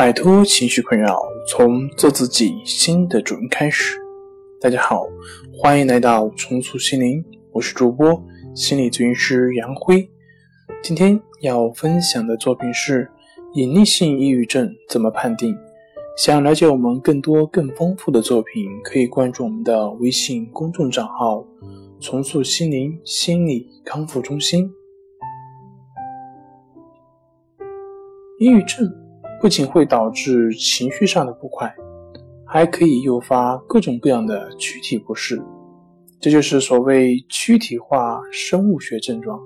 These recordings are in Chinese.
摆脱情绪困扰，从做自己新的主人开始。大家好，欢迎来到重塑心灵，我是主播心理咨询师杨辉。今天要分享的作品是隐匿性抑郁症怎么判定？想了解我们更多更丰富的作品，可以关注我们的微信公众账号“重塑心灵心理康复中心”。抑郁症不仅会导致情绪上的不快，还可以诱发各种各样的躯体不适，这就是所谓躯体化生物学症状。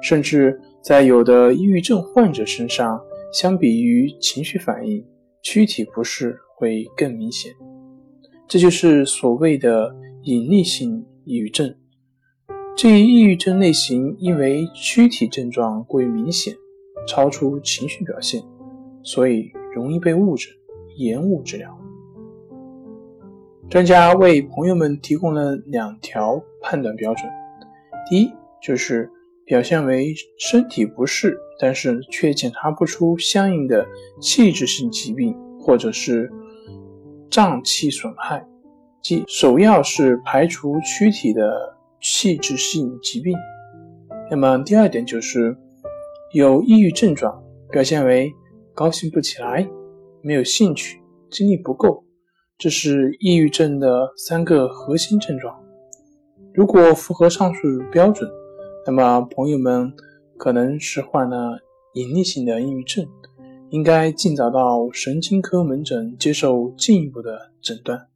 甚至在有的抑郁症患者身上，相比于情绪反应，躯体不适会更明显。这就是所谓的隐匿性抑郁症。这一抑郁症类型因为躯体症状过于明显。超出情绪表现，所以容易被误诊、延误治疗。专家为朋友们提供了两条判断标准：第一，就是表现为身体不适，但是却检查不出相应的器质性疾病或者是脏器损害，即首要是排除躯体的器质性疾病。那么第二点就是。有抑郁症状，表现为高兴不起来、没有兴趣、精力不够，这是抑郁症的三个核心症状。如果符合上述标准，那么朋友们可能是患了隐匿性的抑郁症，应该尽早到神经科门诊接受进一步的诊断。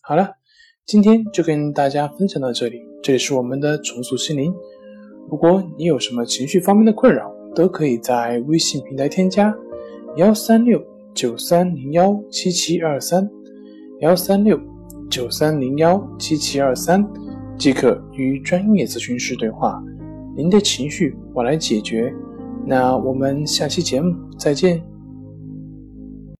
好了，今天就跟大家分享到这里，这里是我们的重塑心灵。如果你有什么情绪方面的困扰，都可以在微信平台添加幺三六九三零幺七七二三幺三六九三零幺七七二三，即可与专业咨询师对话。您的情绪我来解决。那我们下期节目再见。